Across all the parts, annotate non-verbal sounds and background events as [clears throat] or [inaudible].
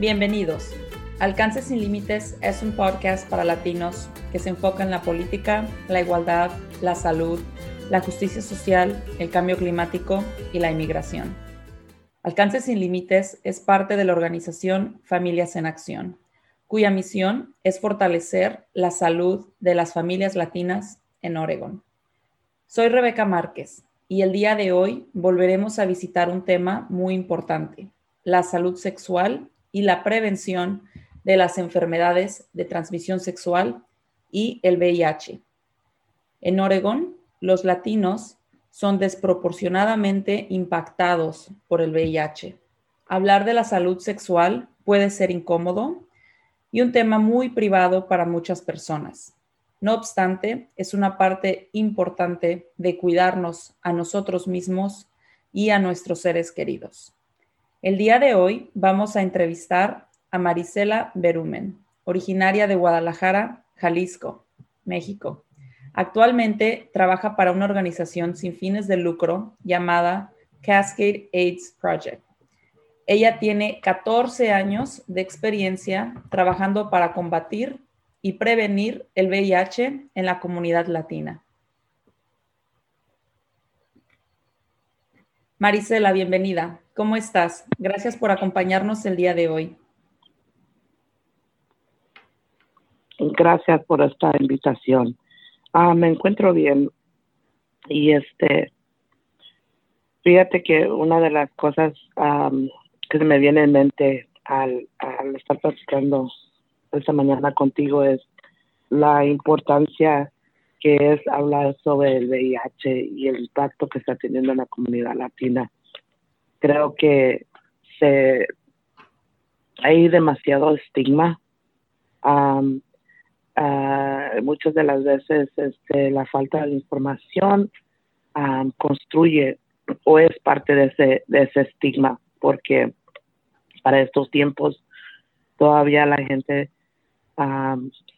Bienvenidos. Alcance sin Límites es un podcast para latinos que se enfoca en la política, la igualdad, la salud, la justicia social, el cambio climático y la inmigración. Alcance sin Límites es parte de la organización Familias en Acción, cuya misión es fortalecer la salud de las familias latinas en Oregon. Soy Rebeca Márquez y el día de hoy volveremos a visitar un tema muy importante, la salud sexual y la prevención de las enfermedades de transmisión sexual y el VIH. En Oregón, los latinos son desproporcionadamente impactados por el VIH. Hablar de la salud sexual puede ser incómodo y un tema muy privado para muchas personas. No obstante, es una parte importante de cuidarnos a nosotros mismos y a nuestros seres queridos. El día de hoy vamos a entrevistar a Marisela Berumen, originaria de Guadalajara, Jalisco, México. Actualmente trabaja para una organización sin fines de lucro llamada Cascade AIDS Project. Ella tiene 14 años de experiencia trabajando para combatir y prevenir el VIH en la comunidad latina. Marisela, bienvenida. ¿Cómo estás? Gracias por acompañarnos el día de hoy. Gracias por esta invitación. Ah, me encuentro bien y este, fíjate que una de las cosas que se me viene en mente al, estar platicando esta mañana contigo es la importancia que es hablar sobre el VIH y el impacto que está teniendo en la comunidad latina. Creo que hay demasiado estigma uh, muchas de las veces este, la falta de información construye o es parte de ese, de ese estigma, porque para estos tiempos todavía la gente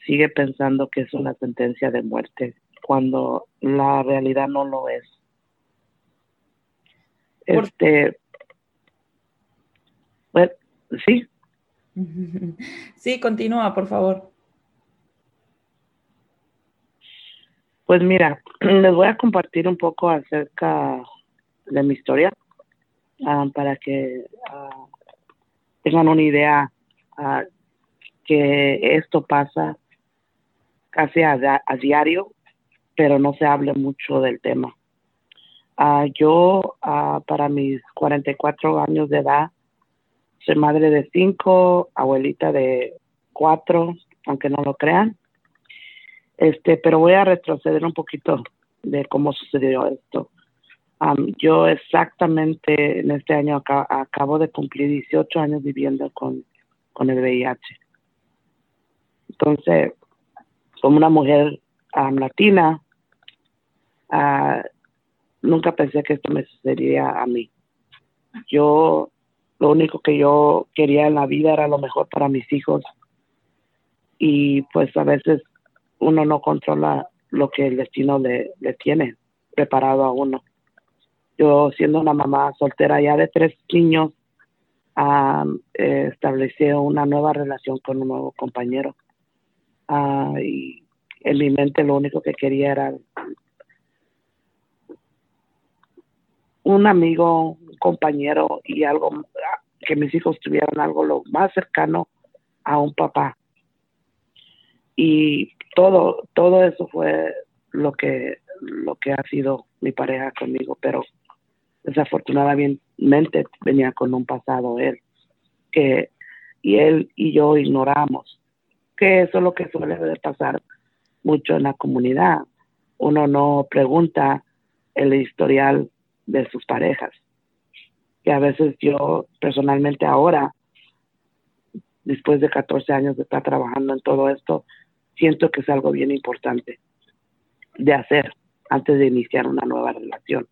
sigue pensando que es una sentencia de muerte, cuando la realidad no lo es. Este, bueno, sí. [laughs] Sí, continúa, por favor. Pues mira, [clears throat] les voy a compartir un poco acerca de mi historia ah, para que ah, tengan una idea uh, que esto pasa casi a, diario, pero no se hable mucho del tema. yo, para mis 44 años de edad, soy madre de cinco, abuelita de cuatro, aunque no lo crean. Este, pero voy a retroceder un poquito de cómo sucedió esto. yo exactamente en este año acabo de cumplir 18 años viviendo con, con el VIH. Entonces, como una mujer latina, uh, nunca pensé que esto me sucedería a mí. Yo, lo único que yo quería en la vida era lo mejor para mis hijos. Y pues a veces uno no controla lo que el destino le, tiene preparado a uno. Yo siendo una mamá soltera ya de tres niños, eh, establecí una nueva relación con un nuevo compañero. Ah, y en mi mente lo único que quería era un amigo, un compañero y algo que mis hijos tuvieran algo lo más cercano a un papá. Y todo, todo eso fue lo que, lo que ha sido mi pareja conmigo, pero desafortunadamente venía con un pasado él, que y él y yo ignoramos, que eso es lo que suele pasar mucho en la comunidad. Uno no pregunta el historial de sus parejas. Que a veces yo personalmente ahora, después de 14 años de estar trabajando en todo esto, siento que es algo bien importante de hacer antes de iniciar una nueva relación.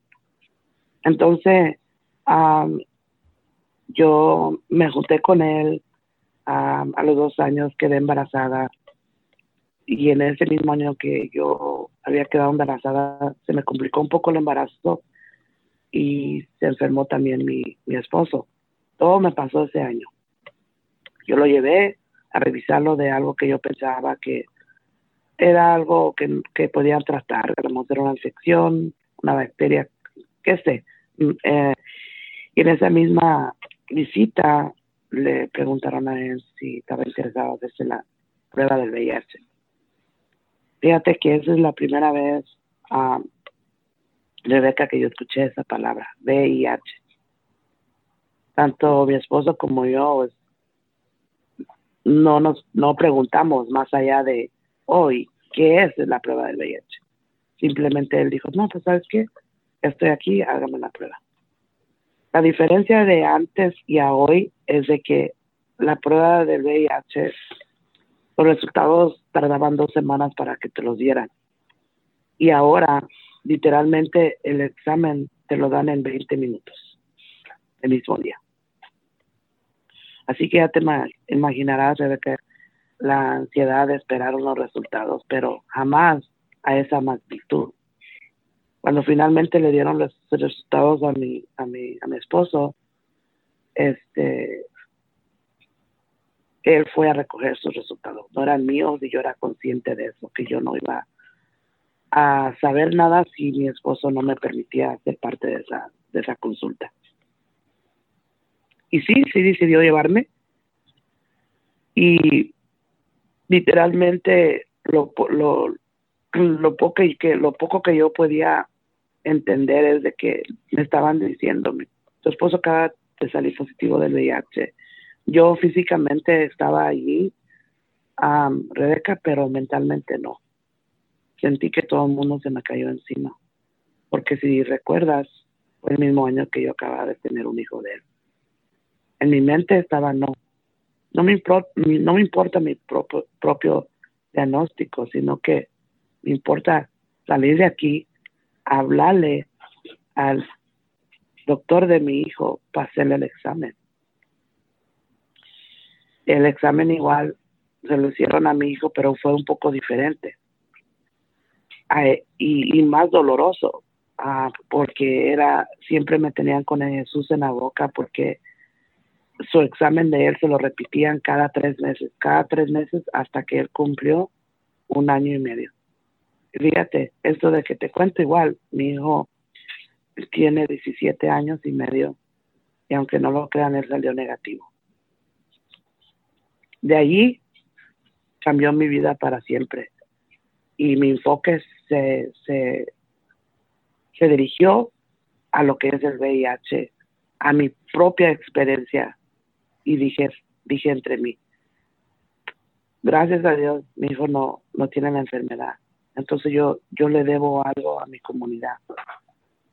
Entonces, yo me junté con él, a los dos años quedé embarazada y en ese mismo año que yo había quedado embarazada se me complicó un poco el embarazo y se enfermó también mi, mi esposo. Todo me pasó ese año. Yo lo llevé a revisarlo de algo que yo pensaba que era algo que, que podían tratar, era una infección, una bacteria, qué sé. Mm, eh, y en esa misma visita le preguntaron a él si estaba interesado en hacerse la prueba del VIH. Fíjate que esa es la primera vez, um, Rebeca, que yo escuché esa palabra, VIH. Tanto mi esposo como yo pues, no nos no preguntamos más allá de hoy qué es la prueba del VIH. Simplemente él dijo, no, pues sabes qué, estoy aquí, hágame la prueba. La diferencia de antes y a hoy es de que la prueba del VIH, los resultados tardaban dos semanas para que te los dieran. Y ahora, literalmente, el examen te lo dan en 20 minutos, el mismo día. Así que ya te imaginarás, la ansiedad de esperar unos resultados, pero jamás a esa magnitud. Cuando finalmente le dieron los resultados a mi, a mi, a mi esposo, este, él fue a recoger sus resultados. No eran míos y yo era consciente de eso, que yo no iba a saber nada si mi esposo no me permitía ser parte de esa, de esa consulta. Y sí, sí decidió llevarme. Y literalmente lo, lo, [clears throat] lo, poco, que, lo poco que yo podía entender es de que me estaban diciendo, tu esposo acaba de salir positivo del VIH. Yo físicamente estaba allí, Rebeca, pero mentalmente no. Sentí que todo el mundo se me cayó encima. Porque si recuerdas, fue el mismo año que yo acababa de tener un hijo de él. En mi mente estaba no, no me, no me importa mi propio, propio diagnóstico, sino que me importa salir de aquí, hablarle al doctor de mi hijo para hacerle el examen. El examen igual se lo hicieron a mi hijo, pero fue un poco diferente y, más doloroso, ah, porque era siempre me tenían con Jesús en la boca, porque su examen de él se lo repetían cada tres meses, cada tres meses hasta que él cumplió un año y medio. Fíjate, esto de que te cuento igual, mi hijo tiene 17 años y medio y aunque no lo crean, él salió negativo. De allí cambió mi vida para siempre y mi enfoque se, se, se dirigió a lo que es el VIH, a mi propia experiencia y dije, dije entre mí, gracias a Dios mi hijo no, no tiene la enfermedad. Entonces yo, yo le debo algo a mi comunidad.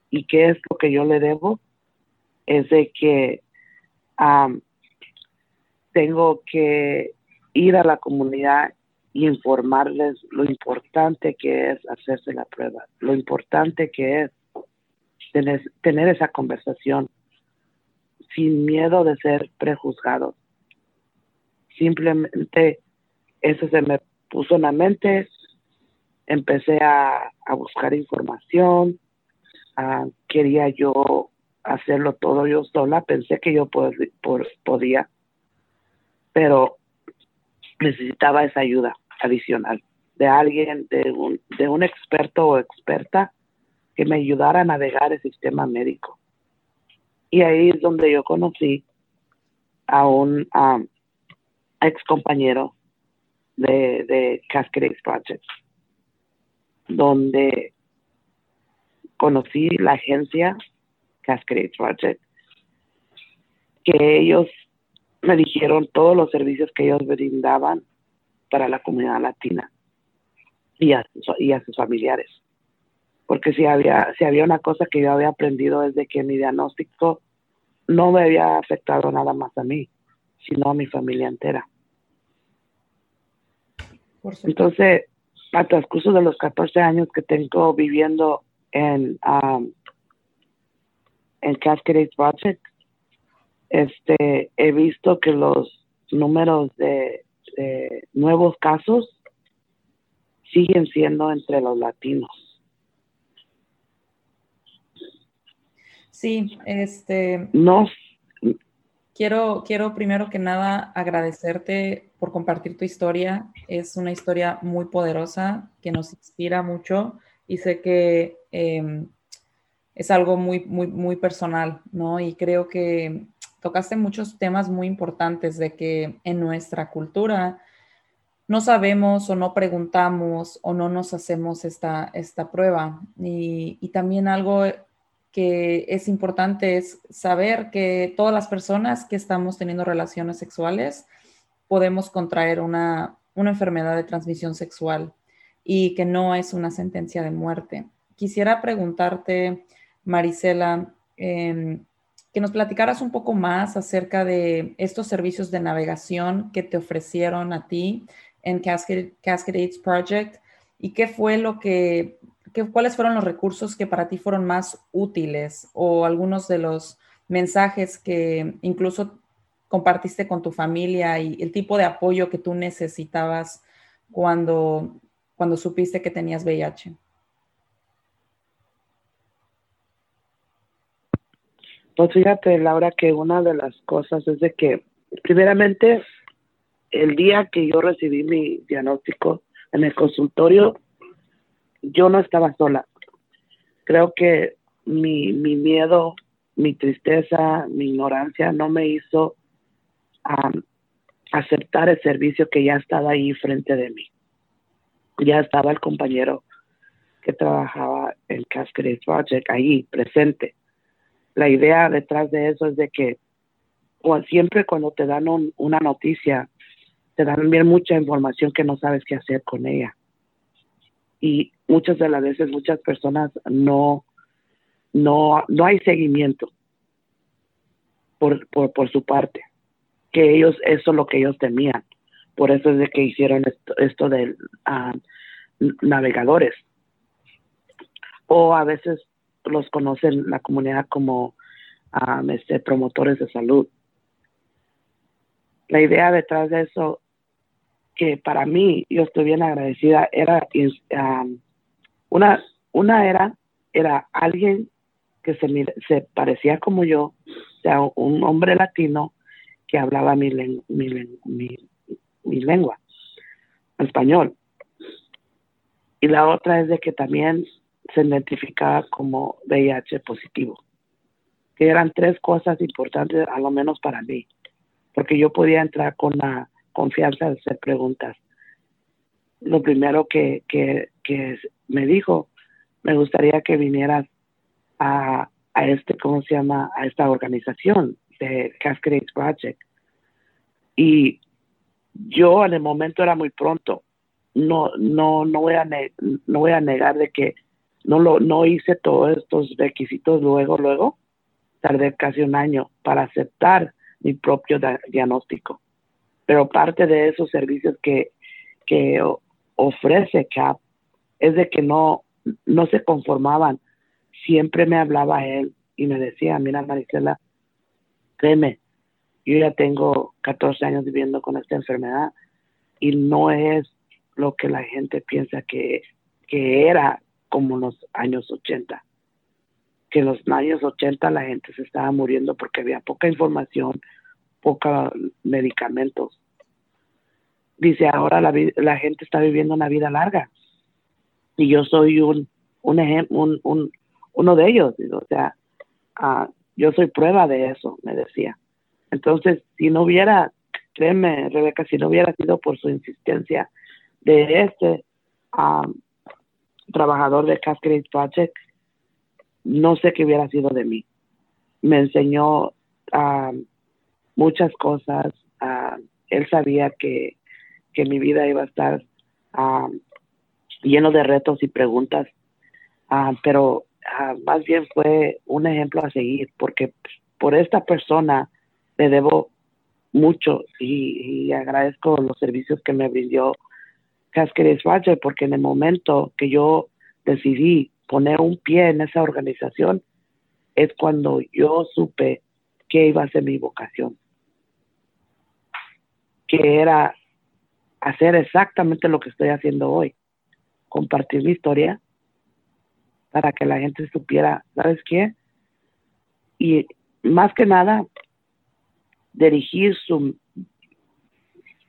¿Y qué es lo que yo le debo? Es de que tengo que ir a la comunidad y informarles lo importante que es hacerse la prueba, lo importante que es tener, tener esa conversación sin miedo de ser prejuzgados. Simplemente eso se me puso en la mente, empecé a, buscar información, quería yo hacerlo todo yo sola, pensé que yo podía, pero necesitaba esa ayuda adicional de alguien, de un, de un experto o experta que me ayudara a navegar el sistema médico. Y ahí es donde yo conocí a un ex compañero de, de Cascade Project, donde conocí la agencia Cascade Project, que ellos me dijeron todos los servicios que ellos brindaban para la comunidad latina y a, y a sus familiares porque si había, si había una cosa que yo había aprendido es de que mi diagnóstico no me había afectado nada más a mí, sino a mi familia entera. Entonces, a transcurso de los 14 años que tengo viviendo en, um, en Cascade Project, este, he visto que los números de nuevos casos siguen siendo entre los latinos Sí, este. No, quiero, quiero primero que nada agradecerte por compartir tu historia. Es una historia muy poderosa que nos inspira mucho y sé que em, es algo muy, muy, muy personal, ¿no? Y creo que tocaste muchos temas muy importantes de que en nuestra cultura no sabemos o no preguntamos o no nos hacemos esta, esta prueba. Y, y también algo que es importante saber que todas las personas que estamos teniendo relaciones sexuales podemos contraer una, una enfermedad de transmisión sexual y que no es una sentencia de muerte. Quisiera preguntarte, Marisela, em, que nos platicaras un poco más acerca de estos servicios de navegación que te ofrecieron a ti en Cascade, Cascades Project y qué fue lo que ¿cuáles fueron los recursos que para ti fueron más útiles o algunos de los mensajes que incluso compartiste con tu familia y el tipo de apoyo que tú necesitabas cuando, cuando supiste que tenías VIH? Pues fíjate, Laura, que una de las cosas es de que, primeramente, el día que yo recibí mi diagnóstico en el consultorio, yo no estaba sola. Creo que mi, mi miedo, mi tristeza, mi ignorancia no me hizo aceptar el servicio que ya estaba ahí frente de mí. Ya estaba el compañero que trabajaba en Cascade Project ahí presente. La idea detrás de eso es de que siempre cuando te dan una noticia, te dan bien mucha información que no sabes qué hacer con ella y muchas de las veces muchas personas no, no, no hay seguimiento por, por, por su parte, que ellos, eso es lo que ellos temían. Por eso es de que hicieron esto, esto de ah, navegadores. O a veces los conocen la comunidad como ah, este, promotores de salud. La idea detrás de eso que para mí, yo estoy bien agradecida, era um, una, una era, era alguien que se, se parecía como yo, o sea, un hombre latino que hablaba mi, mi, mi, lengua, español. Y la otra es de que también se identificaba como VIH positivo, que eran tres cosas importantes, a lo menos para mí, porque yo podía entrar con la confianza de hacer preguntas. Lo primero que, que, me dijo, me gustaría que vinieras a, a este, ¿cómo se llama? A esta organización de Cascades Project. Y yo en el momento era muy pronto. No, no, no voy a, no voy a negar de que no lo, no hice todos estos requisitos luego, luego. Tardé casi un año para aceptar mi propio diagnóstico pero parte de esos servicios que, que ofrece CAP es de que no, no se conformaban. Siempre me hablaba él y me decía, mira Marisela, créeme, yo ya tengo 14 años viviendo con esta enfermedad y no es lo que la gente piensa que, que era como en los años 80. Que en los años 80 la gente se estaba muriendo porque había poca información, pocos medicamentos. Dice, ahora la, la gente está viviendo una vida larga. Y yo soy un, un ejemplo, un, un, uno de ellos. O sea, uh, yo soy prueba de eso, me decía. Entonces, si no hubiera, créeme, Rebeca, si no hubiera sido por su insistencia de este um, trabajador de Cascade Project, no sé qué hubiera sido de mí. Me enseñó um, muchas cosas. Él sabía que, que mi vida iba a estar um, lleno de retos y preguntas, uh, pero uh, más bien fue un ejemplo a seguir, porque por esta persona le debo mucho y, agradezco los servicios que me brindó Cascades Roger, porque en el momento que yo decidí poner un pie en esa organización, es cuando yo supe que iba a ser mi vocación que era hacer exactamente lo que estoy haciendo hoy, compartir mi historia para que la gente supiera, ¿sabes qué? Y más que nada, dirigir su,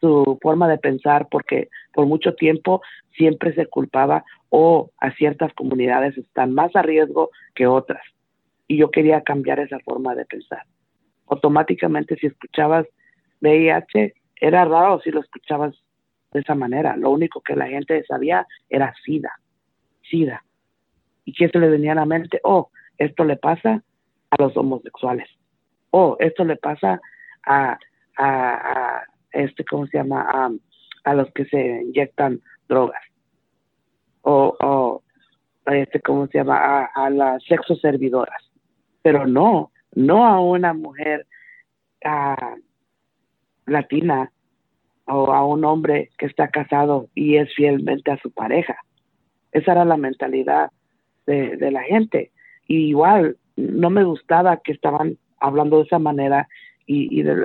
su forma de pensar porque por mucho tiempo siempre se culpaba o a ciertas comunidades están más a riesgo que otras. Y yo quería cambiar esa forma de pensar. Automáticamente si escuchabas VIH, era raro si lo escuchabas de esa manera. Lo único que la gente sabía era SIDA, SIDA. ¿Y qué se le venía a la mente? Oh, esto le pasa a los homosexuales. Oh, esto le pasa a, a, este, ¿cómo se llama? A, los que se inyectan drogas. O, o este, ¿cómo se llama? A, a las sexoservidoras. Pero no, no a una mujer latina o a un hombre que está casado y es fielmente a su pareja. Esa era la mentalidad de, la gente. Y igual, no me gustaba que estaban hablando de esa manera y, de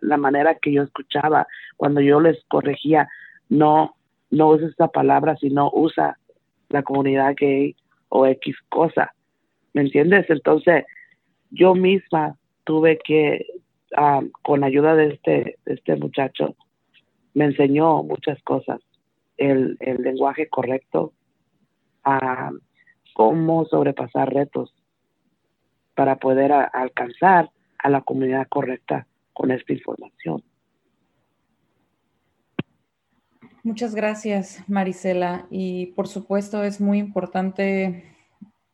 la, manera que yo escuchaba cuando yo les corregía, no, no usa esta palabra, sino usa la comunidad gay o X cosa. ¿Me entiendes? Entonces, yo misma tuve que, ah, con ayuda de este, de este muchacho, me enseñó muchas cosas. El, lenguaje correcto, a cómo sobrepasar retos para poder alcanzar a la comunidad correcta con esta información. Muchas gracias, Marisela. Y por supuesto es muy importante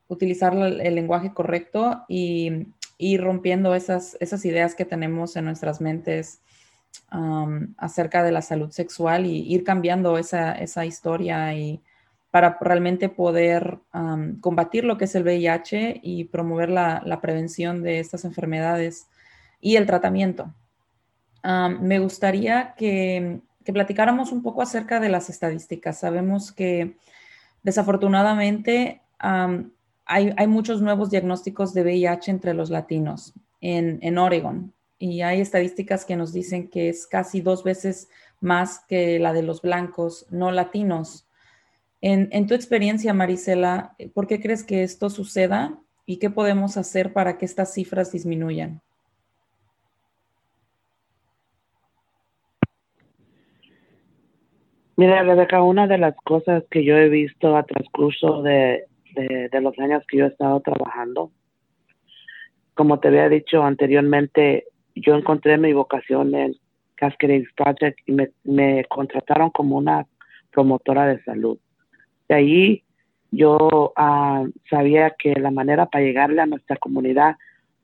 utilizar el lenguaje correcto y ir rompiendo esas ideas que tenemos en nuestras mentes acerca de la salud sexual y ir cambiando esa, esa historia y para realmente poder combatir lo que es el VIH y promover la, la prevención de estas enfermedades y el tratamiento. me gustaría que, que, platicáramos un poco acerca de las estadísticas. Sabemos que desafortunadamente hay, hay, muchos nuevos diagnósticos de VIH entre los latinos en, en Oregon y hay estadísticas que nos dicen que es casi dos veces más que la de los blancos no latinos. En, tu experiencia, Marisela, ¿por qué crees que esto suceda y qué podemos hacer para que estas cifras disminuyan? Mira, Rebeca, una de las cosas que yo he visto a transcurso de, de, los años que yo he estado trabajando, como te había dicho anteriormente, yo encontré mi vocación en Cascades Project y me, me contrataron como una promotora de salud. De ahí yo ah, sabía que la manera para llegarle a nuestra comunidad,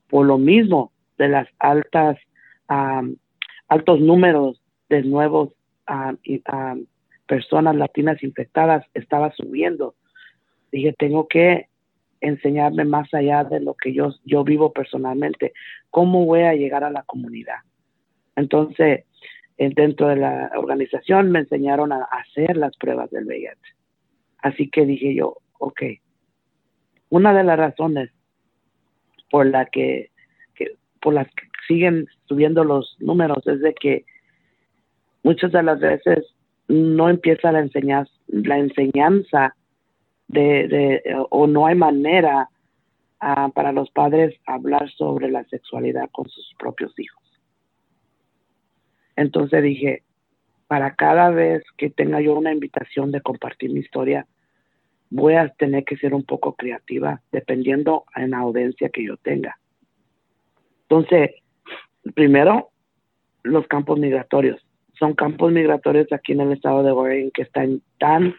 por lo mismo de las altas, altos números de nuevos personas latinas infectadas, estaba subiendo. Dije, tengo que enseñarme más allá de lo que yo, yo vivo personalmente, cómo voy a llegar a la comunidad. Entonces, dentro de la organización me enseñaron a hacer las pruebas del VIH Así que dije yo, ok, una de las razones por la que, por las que siguen subiendo los números es de que muchas de las veces no empieza la enseñanza, la enseñanza de, o no hay manera ah, para los padres hablar sobre la sexualidad con sus propios hijos. Entonces dije, para cada vez que tenga yo una invitación de compartir mi historia, voy a tener que ser un poco creativa dependiendo en la audiencia que yo tenga. Entonces, primero, los campos migratorios. Son campos migratorios aquí en el estado de Oregon que están tan...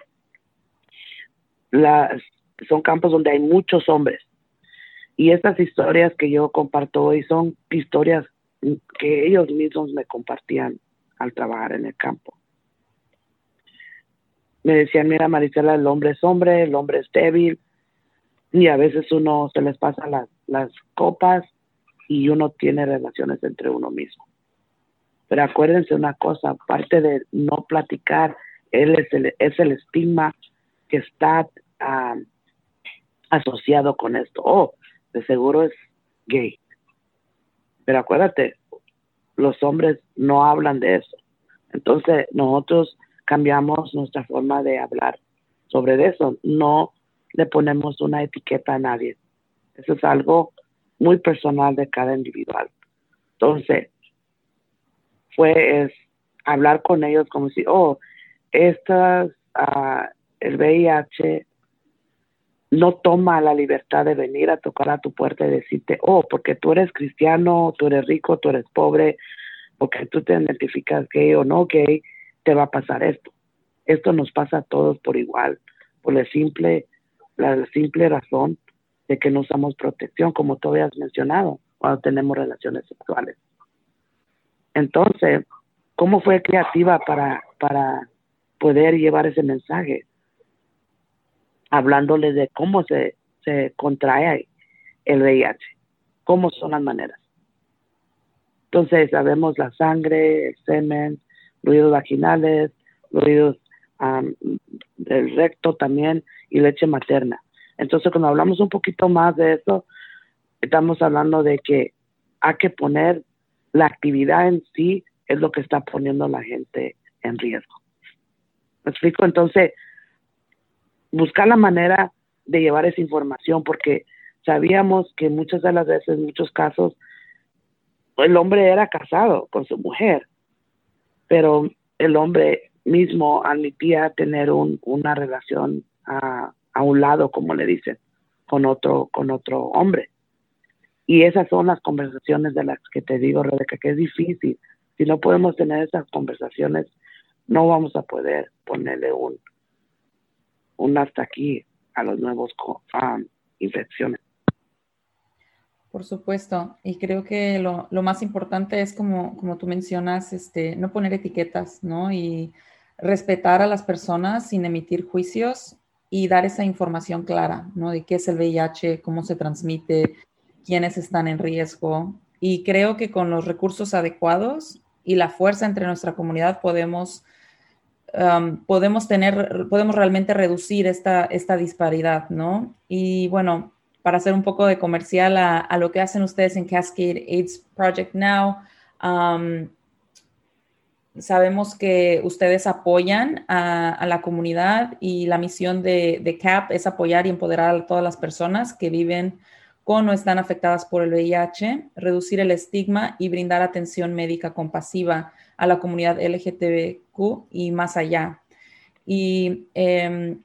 Las, son campos donde hay muchos hombres. Y estas historias que yo comparto hoy son historias que ellos mismos me compartían al trabajar en el campo. Me decían, mira Marisela, el hombre es hombre, el hombre es débil, y a veces uno se les pasa las, las copas y uno tiene relaciones entre uno mismo. Pero acuérdense una cosa, aparte de no platicar, él es el, es el estigma que está ah, asociado con esto. Oh, de seguro es gay. Pero acuérdate, los hombres no hablan de eso. Entonces, nosotros cambiamos nuestra forma de hablar sobre eso. No le ponemos una etiqueta a nadie. Eso es algo muy personal de cada individual. Entonces, fue es hablar con ellos como si, oh, estas, uh, el VIH no toma la libertad de venir a tocar a tu puerta y decirte, oh, porque tú eres cristiano, tú eres rico, tú eres pobre, porque tú te identificas gay o no gay, te va a pasar esto. Esto nos pasa a todos por igual, por la simple, la simple razón de que no usamos protección, como tú habías mencionado, cuando tenemos relaciones sexuales. Entonces, ¿cómo fue creativa para, para poder llevar ese mensaje? Hablándole de cómo se, se contrae el VIH, cómo son las maneras. Entonces, sabemos la sangre, el semen, fluidos vaginales, fluidos del recto también y leche materna. Entonces, cuando hablamos un poquito más de eso, estamos hablando de que hay que poner la actividad en sí es lo que está poniendo la gente en riesgo. ¿Me explico? Entonces, buscar la manera de llevar esa información porque sabíamos que muchas de las veces, muchos casos, el hombre era casado con su mujer, pero el hombre mismo admitía tener un, una relación a, a un lado, como le dicen, con otro, con otro hombre. Y esas son las conversaciones de las que te digo, Rebeca, que es difícil. Si no podemos tener esas conversaciones, no vamos a poder ponerle un, un hasta aquí a los nuevos um, infecciones. Por supuesto, y creo que lo, lo, más importante es como, como tú mencionas, este, no poner etiquetas, ¿no? Y respetar a las personas sin emitir juicios y dar esa información clara, ¿no? De qué es el VIH, cómo se transmite, quiénes están en riesgo. Y creo que con los recursos adecuados y la fuerza entre nuestra comunidad podemos, um, podemos tener, podemos realmente reducir esta, esta disparidad, ¿no? Y bueno, para hacer un poco de comercial a, lo que hacen ustedes en Cascade AIDS Project Now, um, sabemos que ustedes apoyan a, la comunidad y la misión de, de, CAP es apoyar y empoderar a todas las personas que viven con están afectadas por el VIH, reducir el estigma y brindar atención médica compasiva a la comunidad LGTBQ y más allá. Y em,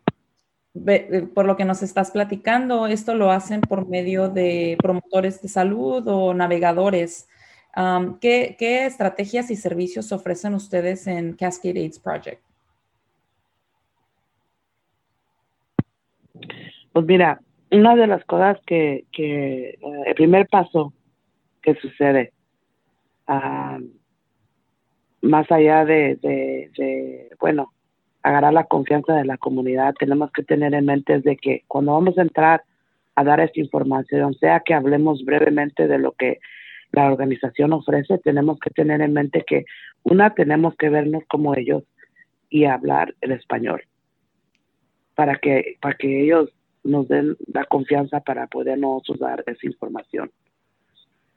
eh, por lo que nos estás platicando, esto lo hacen por medio de promotores de salud o navegadores. ¿qué, ¿Qué estrategias y servicios ofrecen ustedes en Cascade AIDS Project? Pues mira, una de las cosas que, que eh, el primer paso que sucede, ah, más allá de, de, bueno, agarrar la confianza de la comunidad, tenemos que tener en mente de que cuando vamos a entrar a dar esta información, sea que hablemos brevemente de lo que la organización ofrece, tenemos que tener en mente que una, tenemos que vernos como ellos y hablar el español. Para que, para que ellos nos den la confianza para podernos dar esa información.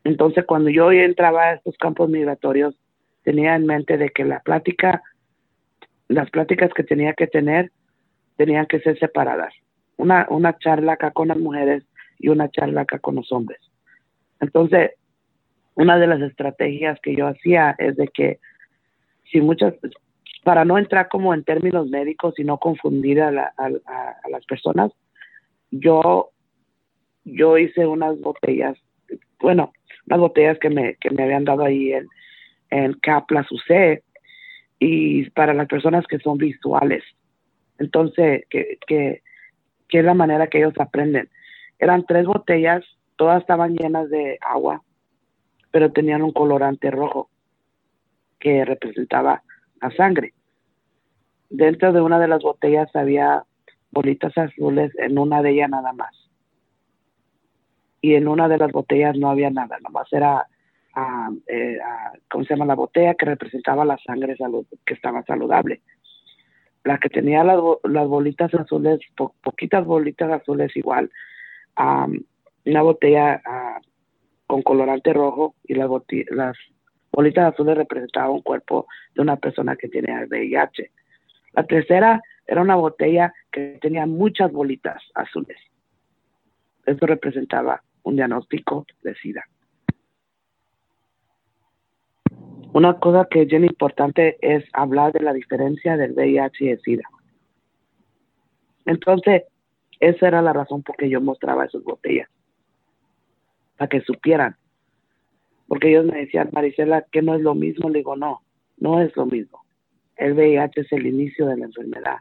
Entonces, cuando yo entraba a estos campos migratorios, tenía en mente de que la plática, las pláticas que tenía que tener, tenían que ser separadas. Una, una charla acá con las mujeres y una charla acá con los hombres. Entonces, una de las estrategias que yo hacía es de que si muchas, para no entrar como en términos médicos y no confundir a, a las personas, yo, yo hice unas botellas, bueno, unas botellas que me, que me habían dado ahí en, en CAP, las usé, y para las personas que son visuales. Entonces, que, que, que es la manera que ellos aprenden. Eran tres botellas, todas estaban llenas de agua, pero tenían un colorante rojo que representaba la sangre. Dentro de una de las botellas había bolitas azules, en una de ellas nada más. Y en una de las botellas no había nada, nomás era, uh, eh, ¿cómo se llama? La botella que representaba la sangre que estaba saludable. La que tenía las, las bolitas azules, poquitas bolitas azules igual, una botella uh, con colorante rojo y las, las bolitas azules representaban un cuerpo de una persona que tiene VIH. La tercera era una botella que tenía muchas bolitas azules. Eso representaba un diagnóstico de SIDA. una cosa que es bien importante es hablar de la diferencia del VIH y el SIDA. Entonces, esa era la razón por que yo mostraba esas botellas, para que supieran. Porque ellos me decían, Marisela, que no es lo mismo. Le digo, no, no es lo mismo. El VIH es el inicio de la enfermedad.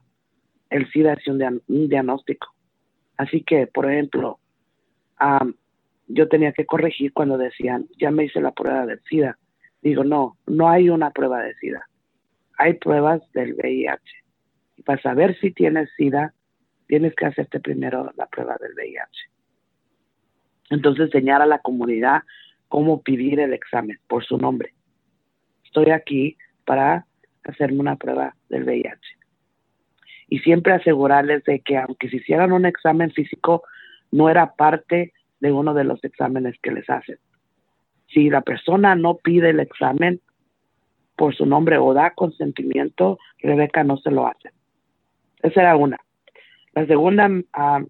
El SIDA es un, diagnóstico. Así que, por ejemplo, yo tenía que corregir cuando decían, ya me hice la prueba del SIDA Digo, no, no hay una prueba de SIDA. Hay pruebas del VIH. Y para saber si tienes SIDA, tienes que hacerte primero la prueba del VIH. Entonces, enseñar a la comunidad cómo pedir el examen por su nombre. Estoy aquí para hacerme una prueba del VIH. Y siempre asegurarles de que aunque se hicieran un examen físico, no era parte de uno de los exámenes que les hacen si la persona no pide el examen por su nombre o da consentimiento, Rebeca no se lo hace. Esa era una. La segunda ah,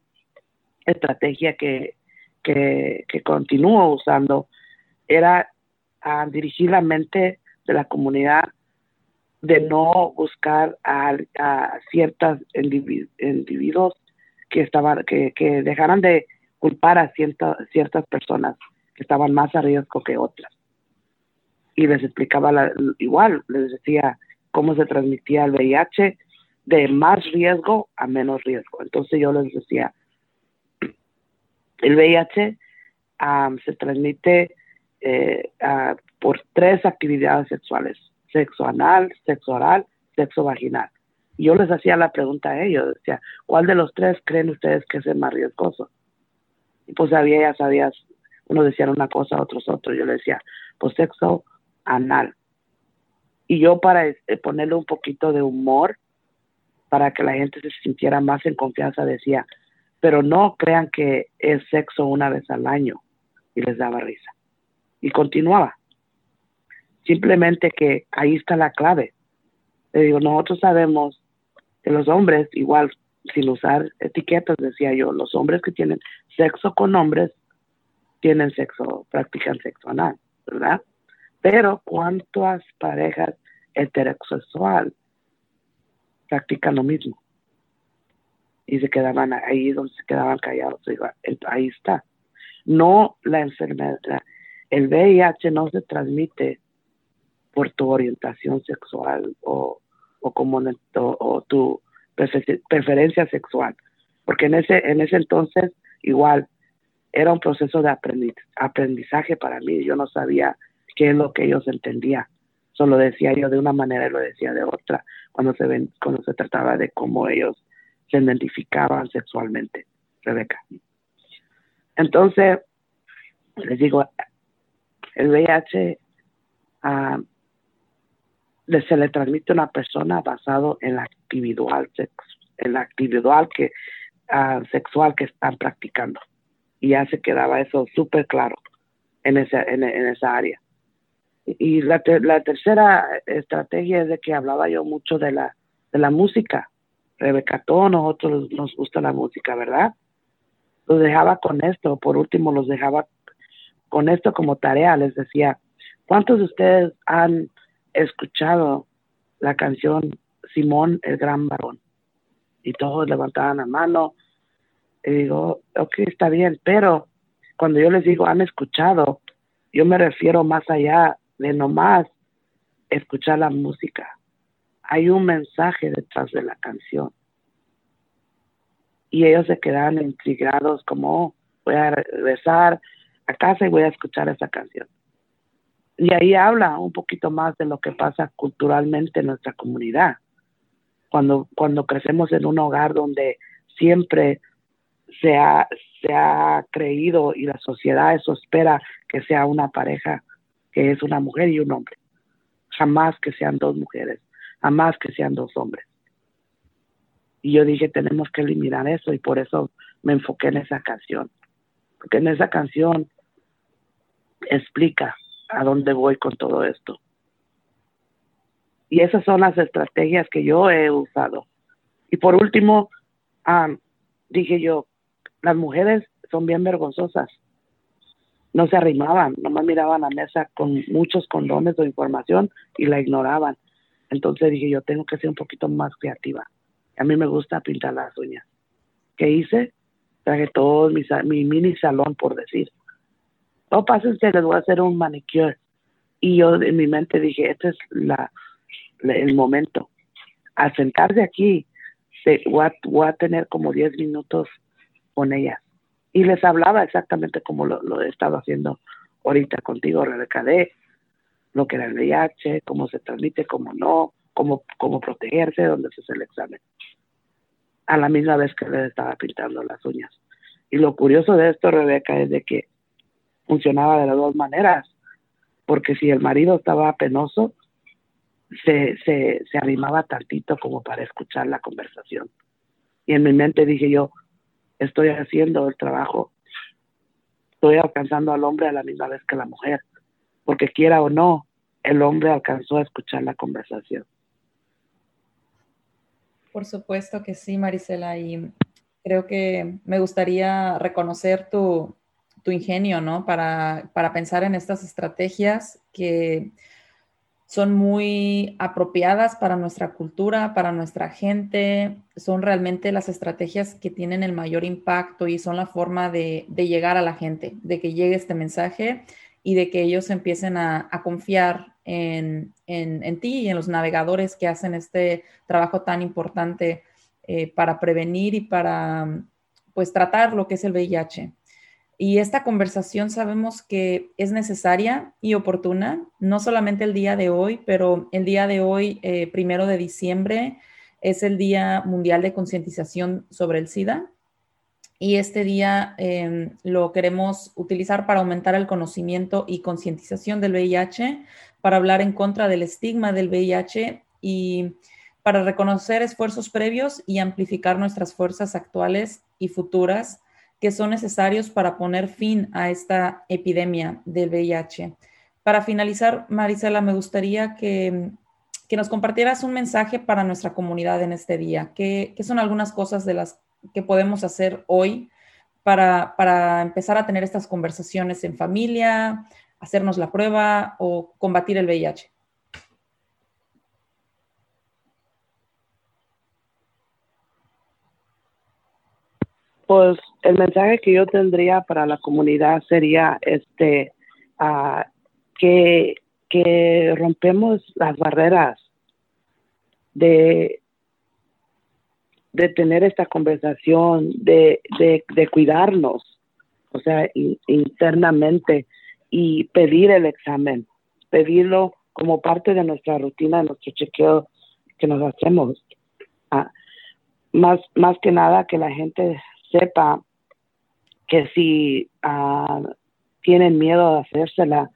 estrategia que, que, continúo usando era ah, dirigir la mente de la comunidad de no buscar a, ciertos individuos que estaban que, que dejaran de culpar a ciertas personas estaban más a riesgo que otras. Y les explicaba igual, les decía cómo se transmitía el VIH de más riesgo a menos riesgo. Entonces yo les decía, el VIH se transmite eh, por tres actividades sexuales, sexo anal, sexo oral, sexo vaginal. Y yo les hacía la pregunta a ellos, decía, ¿cuál de los tres creen ustedes que es el más riesgoso? Y pues había, ya sabías, uno decía una cosa, otros otro. Yo le decía, pues sexo anal. Y yo para eh, ponerle un poquito de humor, para que la gente se sintiera más en confianza, decía, pero no crean que es sexo una vez al año. Y les daba risa. Y continuaba. Simplemente que ahí está la clave. Digo, nosotros sabemos que los hombres, igual sin usar etiquetas, decía yo, los hombres que tienen sexo con hombres tienen sexo, practican sexo anal, ¿verdad? Pero ¿cuántas parejas heterosexual practican lo mismo? Y se quedaban ahí donde se quedaban callados. Ahí está. No la enfermedad. El VIH no se transmite por tu orientación sexual o, o como o, tu preferencia sexual. Porque en ese, en ese entonces, igual, era un proceso de aprendizaje para mí. Yo no sabía qué es lo que ellos entendían. Solo decía yo de una manera y lo decía de otra cuando se, ven, cuando se trataba de cómo ellos se identificaban sexualmente, Rebeca. Entonces, les digo, el VIH ah, se le transmite a una persona basado en la individual, en individual que, ah, sexual que están practicando y ya se quedaba eso súper claro en esa, en, esa área. Y la, la tercera estrategia es de que hablaba yo mucho de la, de la música. Rebeca, todos nosotros nos gusta la música, ¿verdad? Los dejaba con esto, por último los dejaba con esto como tarea, les decía, ¿cuántos de ustedes han escuchado la canción Simón el Gran Varón? Y todos levantaban la mano, y digo, ok, está bien, pero cuando yo les digo han escuchado, yo me refiero más allá de nomás escuchar la música. Hay un mensaje detrás de la canción. Y ellos se quedan intrigados como, oh, voy a regresar a casa y voy a escuchar esa canción. Y ahí habla un poquito más de lo que pasa culturalmente en nuestra comunidad. Cuando, cuando crecemos en un hogar donde siempre se ha, se ha creído y la sociedad eso espera que sea una pareja que es una mujer y un hombre. Jamás que sean dos mujeres, jamás que sean dos hombres. Y yo dije, tenemos que eliminar eso y por eso me enfoqué en esa canción. Porque en esa canción explica a dónde voy con todo esto. Y esas son las estrategias que yo he usado. Y por último, dije yo, las mujeres son bien vergonzosas. no se arrimaban, nomás miraban la mesa con muchos condones o información y la ignoraban. Entonces dije, yo tengo que ser un poquito más creativa. A mí me gusta pintar las uñas. ¿Qué hice? Traje todo mi, mi mini salón, por decir. No pasa que les voy a hacer un manicure. Y yo en mi mente dije, este es el momento. Al sentarse aquí, voy, a, tener como 10 minutos con ellas y les hablaba exactamente como lo, he estado haciendo ahorita contigo, Rebeca, de lo que era el VIH, cómo se transmite, cómo no, cómo, cómo protegerse, dónde se hace el examen. A la misma vez que les estaba pintando las uñas. Y lo curioso de esto, Rebeca, es de que funcionaba de las dos maneras, porque si el marido estaba penoso, se, se, se animaba tantito como para escuchar la conversación. Y en mi mente dije yo, estoy haciendo el trabajo, estoy alcanzando al hombre a la misma vez que la mujer, porque quiera o no, el hombre alcanzó a escuchar la conversación. Por supuesto que sí, Marisela, y creo que me gustaría reconocer tu, tu ingenio, ¿no? Para, para pensar en estas estrategias que son muy apropiadas para nuestra cultura, para nuestra gente, son realmente las estrategias que tienen el mayor impacto y son la forma de, llegar a la gente, de que llegue este mensaje y de que ellos empiecen a, confiar en, ti y en los navegadores que hacen este trabajo tan importante eh, para prevenir y para pues tratar lo que es el VIH. Y esta conversación sabemos que es necesaria y oportuna, no solamente el día de hoy, pero el día de hoy, eh, primero de diciembre, es el Día Mundial de Concientización sobre el SIDA. Y este día em, lo queremos utilizar para aumentar el conocimiento y concientización del VIH, para hablar en contra del estigma del VIH y para reconocer esfuerzos previos y amplificar nuestras fuerzas actuales y futuras que son necesarios para poner fin a esta epidemia del VIH. Para finalizar, Marisela, me gustaría que, nos compartieras un mensaje para nuestra comunidad en este día. ¿Qué, son algunas cosas de las que podemos hacer hoy para, para empezar a tener estas conversaciones en familia, hacernos la prueba o combatir el VIH? Pues el mensaje que yo tendría para la comunidad sería este uh, que, que rompemos las barreras de, de tener esta conversación, de, de, de cuidarnos, o sea, internamente y pedir el examen, pedirlo como parte de nuestra rutina, de nuestro chequeo que nos hacemos. Ah, más, más que nada que la gente sepa que si ah, tienen miedo de hacérsela,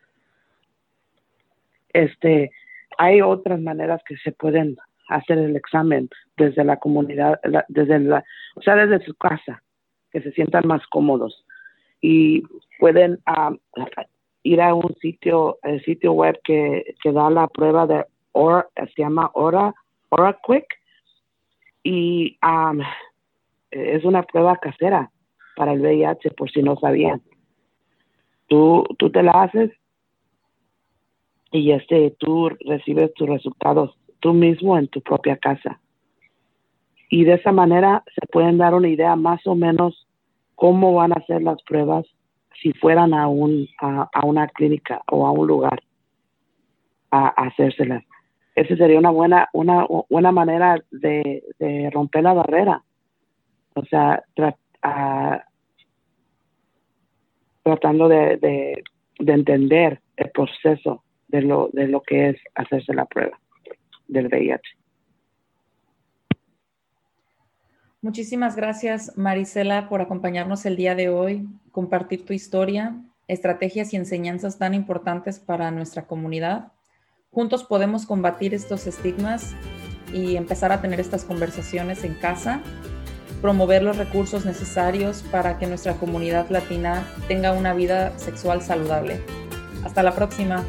este, hay otras maneras que se pueden hacer el examen desde la comunidad, desde la, o sea, desde su casa, que se sientan más cómodos. Y pueden ah, ir a un sitio, el sitio web que, que da la prueba de Or, se llama Ora, Ora Quick y um, es una prueba casera para el VIH, por si no sabían. Tú, tú te la haces y este, tú recibes tus resultados tú mismo en tu propia casa. Y de esa manera se pueden dar una idea más o menos cómo van a ser las pruebas si fueran a, un, a, una clínica o a un lugar a, hacérselas. Esa sería una buena, una buena manera de, de romper la barrera o sea, tratando de, entender el proceso de lo, de lo que es hacerse la prueba del VIH. Muchísimas gracias, Marisela, por acompañarnos el día de hoy, compartir tu historia, estrategias y enseñanzas tan importantes para nuestra comunidad. Juntos podemos combatir estos estigmas y empezar a tener estas conversaciones en casa promover los recursos necesarios para que nuestra comunidad latina tenga una vida sexual saludable. Hasta la próxima.